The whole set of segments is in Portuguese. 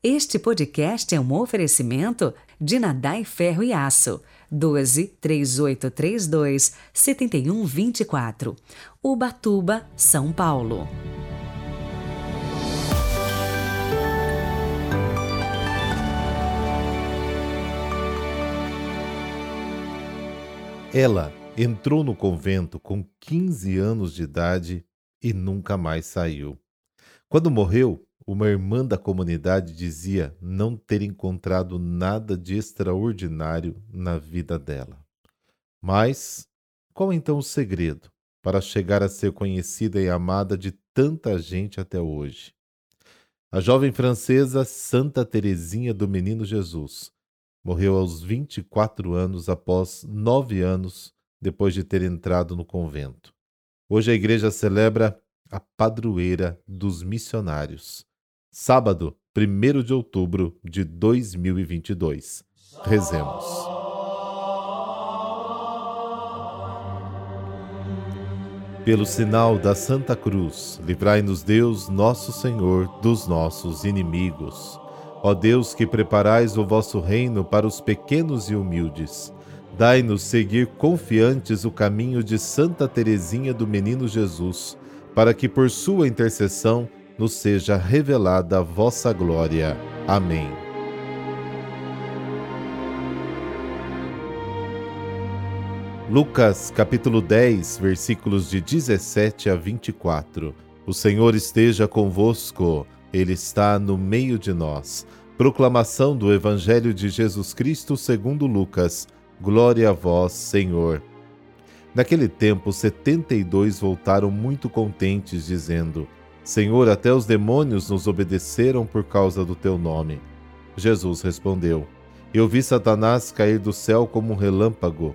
Este podcast é um oferecimento de Nadai Ferro e Aço, 12 3832 7124, Ubatuba, São Paulo. Ela entrou no convento com 15 anos de idade e nunca mais saiu. Quando morreu, uma irmã da comunidade dizia não ter encontrado nada de extraordinário na vida dela. Mas qual então o segredo para chegar a ser conhecida e amada de tanta gente até hoje? A jovem francesa Santa Teresinha do Menino Jesus morreu aos 24 anos após nove anos depois de ter entrado no convento. Hoje a igreja celebra a padroeira dos missionários sábado, 1 de outubro de 2022. Rezemos. Pelo sinal da Santa Cruz, livrai-nos Deus, nosso Senhor, dos nossos inimigos. Ó Deus, que preparais o vosso reino para os pequenos e humildes, dai-nos seguir confiantes o caminho de Santa Teresinha do Menino Jesus, para que por sua intercessão nos seja revelada a vossa glória. Amém. Lucas capítulo 10, versículos de 17 a 24. O Senhor esteja convosco, Ele está no meio de nós. Proclamação do Evangelho de Jesus Cristo segundo Lucas. Glória a vós, Senhor. Naquele tempo, setenta e dois voltaram muito contentes, dizendo: Senhor, até os demônios nos obedeceram por causa do teu nome. Jesus respondeu: Eu vi Satanás cair do céu como um relâmpago.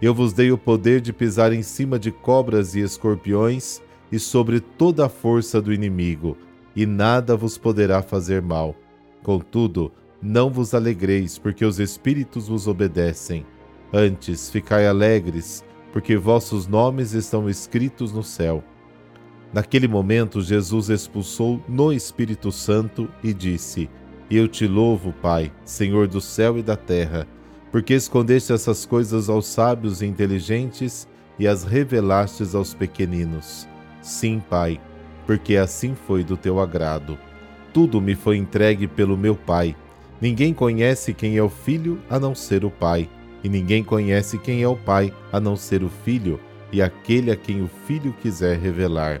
Eu vos dei o poder de pisar em cima de cobras e escorpiões e sobre toda a força do inimigo, e nada vos poderá fazer mal. Contudo, não vos alegreis, porque os espíritos vos obedecem. Antes, ficai alegres, porque vossos nomes estão escritos no céu. Naquele momento, Jesus expulsou no Espírito Santo e disse: Eu te louvo, Pai, Senhor do céu e da terra, porque escondeste essas coisas aos sábios e inteligentes e as revelastes aos pequeninos. Sim, Pai, porque assim foi do teu agrado. Tudo me foi entregue pelo meu Pai. Ninguém conhece quem é o Filho a não ser o Pai, e ninguém conhece quem é o Pai a não ser o Filho e aquele a quem o Filho quiser revelar.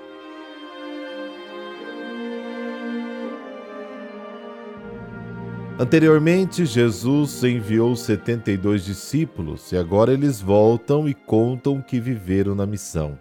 Anteriormente, Jesus enviou 72 discípulos e agora eles voltam e contam que viveram na missão.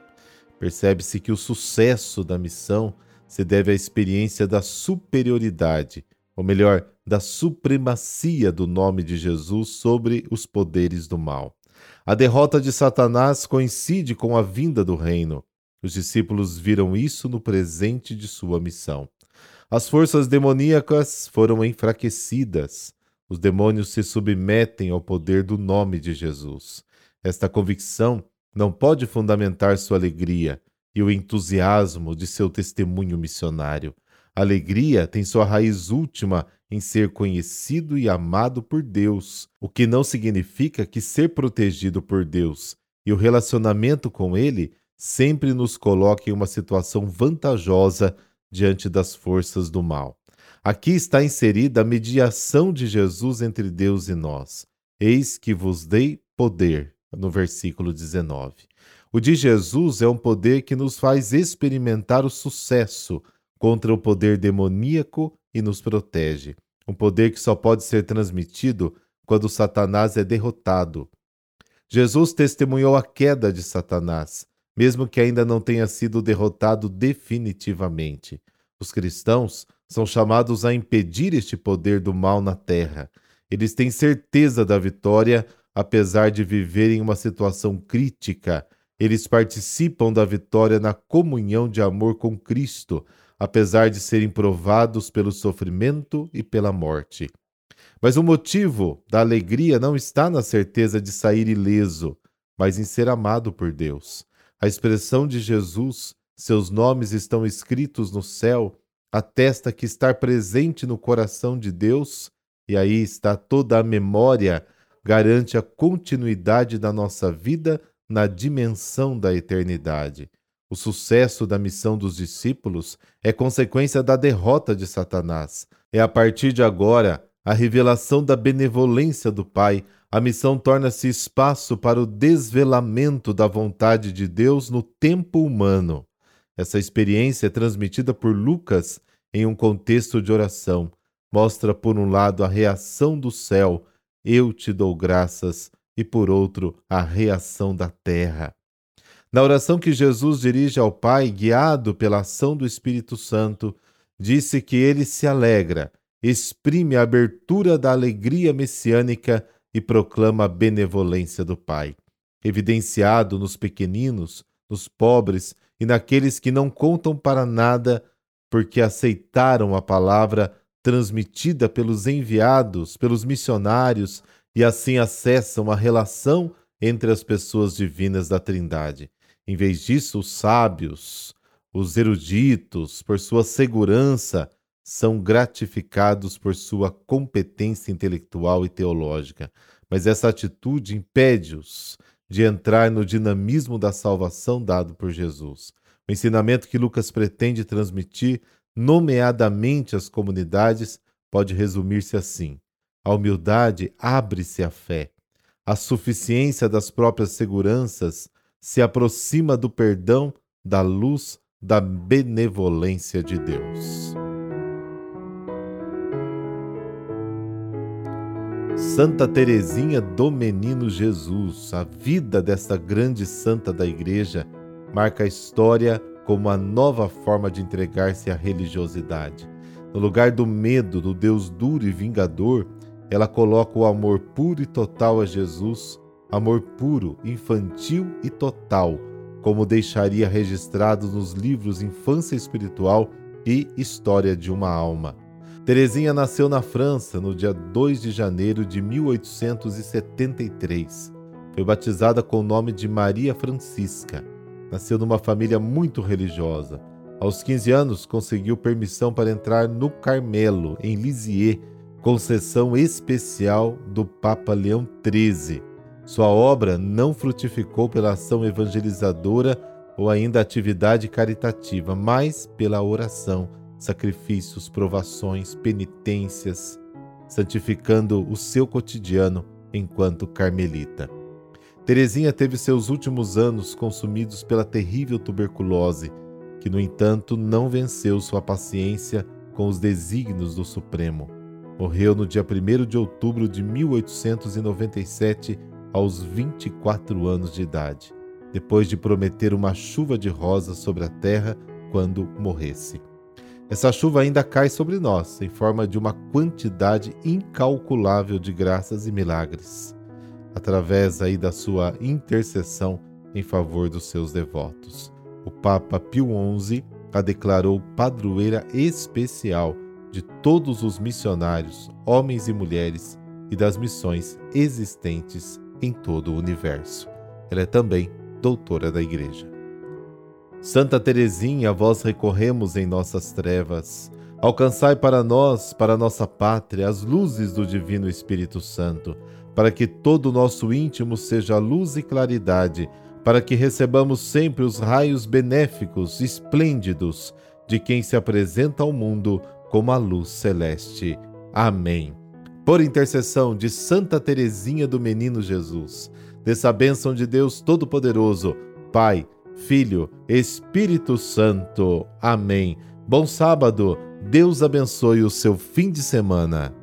Percebe-se que o sucesso da missão se deve à experiência da superioridade, ou melhor, da supremacia do nome de Jesus sobre os poderes do mal. A derrota de Satanás coincide com a vinda do reino. Os discípulos viram isso no presente de sua missão. As forças demoníacas foram enfraquecidas. Os demônios se submetem ao poder do nome de Jesus. Esta convicção não pode fundamentar sua alegria e o entusiasmo de seu testemunho missionário. A alegria tem sua raiz última em ser conhecido e amado por Deus, o que não significa que ser protegido por Deus e o relacionamento com Ele sempre nos coloque em uma situação vantajosa diante das forças do mal. Aqui está inserida a mediação de Jesus entre Deus e nós. Eis que vos dei poder, no versículo 19. O de Jesus é um poder que nos faz experimentar o sucesso contra o poder demoníaco e nos protege. Um poder que só pode ser transmitido quando Satanás é derrotado. Jesus testemunhou a queda de Satanás, mesmo que ainda não tenha sido derrotado definitivamente. Os cristãos são chamados a impedir este poder do mal na terra. Eles têm certeza da vitória apesar de viverem uma situação crítica, eles participam da vitória na comunhão de amor com Cristo, apesar de serem provados pelo sofrimento e pela morte. Mas o motivo da alegria não está na certeza de sair ileso, mas em ser amado por Deus. A expressão de Jesus, seus nomes estão escritos no céu, atesta que estar presente no coração de Deus, e aí está toda a memória, garante a continuidade da nossa vida na dimensão da eternidade. O sucesso da missão dos discípulos é consequência da derrota de Satanás. É a partir de agora a revelação da benevolência do Pai. A missão torna-se espaço para o desvelamento da vontade de Deus no tempo humano. Essa experiência é transmitida por Lucas em um contexto de oração. Mostra, por um lado, a reação do céu, eu te dou graças, e por outro, a reação da terra. Na oração que Jesus dirige ao Pai, guiado pela ação do Espírito Santo, disse que ele se alegra, exprime a abertura da alegria messiânica e proclama a benevolência do Pai. Evidenciado nos pequeninos, nos pobres e naqueles que não contam para nada, porque aceitaram a palavra transmitida pelos enviados, pelos missionários e assim acessam a relação entre as pessoas divinas da Trindade. Em vez disso, os sábios, os eruditos, por sua segurança, são gratificados por sua competência intelectual e teológica. Mas essa atitude impede-os de entrar no dinamismo da salvação dado por Jesus. O ensinamento que Lucas pretende transmitir, nomeadamente às comunidades, pode resumir-se assim: a humildade abre-se à fé. A suficiência das próprias seguranças se aproxima do perdão, da luz, da benevolência de Deus. Santa Teresinha do Menino Jesus, a vida desta grande santa da Igreja, marca a história como a nova forma de entregar-se à religiosidade. No lugar do medo do Deus duro e vingador, ela coloca o amor puro e total a Jesus, amor puro, infantil e total, como deixaria registrado nos livros Infância Espiritual e História de uma Alma. Teresinha nasceu na França no dia 2 de janeiro de 1873. Foi batizada com o nome de Maria Francisca. Nasceu numa família muito religiosa. Aos 15 anos, conseguiu permissão para entrar no Carmelo, em Lisieux, concessão especial do Papa Leão XIII. Sua obra não frutificou pela ação evangelizadora ou ainda atividade caritativa, mas pela oração, sacrifícios, provações, penitências, santificando o seu cotidiano enquanto carmelita. Teresinha teve seus últimos anos consumidos pela terrível tuberculose, que no entanto não venceu sua paciência com os desígnios do Supremo. Morreu no dia 1 de outubro de 1897, aos 24 anos de idade, depois de prometer uma chuva de rosas sobre a terra quando morresse. Essa chuva ainda cai sobre nós em forma de uma quantidade incalculável de graças e milagres, através aí da sua intercessão em favor dos seus devotos. O Papa Pio XI a declarou padroeira especial de todos os missionários, homens e mulheres, e das missões existentes em todo o universo. Ela é também doutora da Igreja. Santa Teresinha, a vós recorremos em nossas trevas. Alcançai para nós, para nossa pátria, as luzes do Divino Espírito Santo, para que todo o nosso íntimo seja luz e claridade, para que recebamos sempre os raios benéficos, esplêndidos, de quem se apresenta ao mundo como a luz celeste. Amém. Por intercessão de Santa Teresinha do Menino Jesus, dessa bênção de Deus Todo-Poderoso, Pai, Filho, Espírito Santo. Amém. Bom sábado. Deus abençoe o seu fim de semana.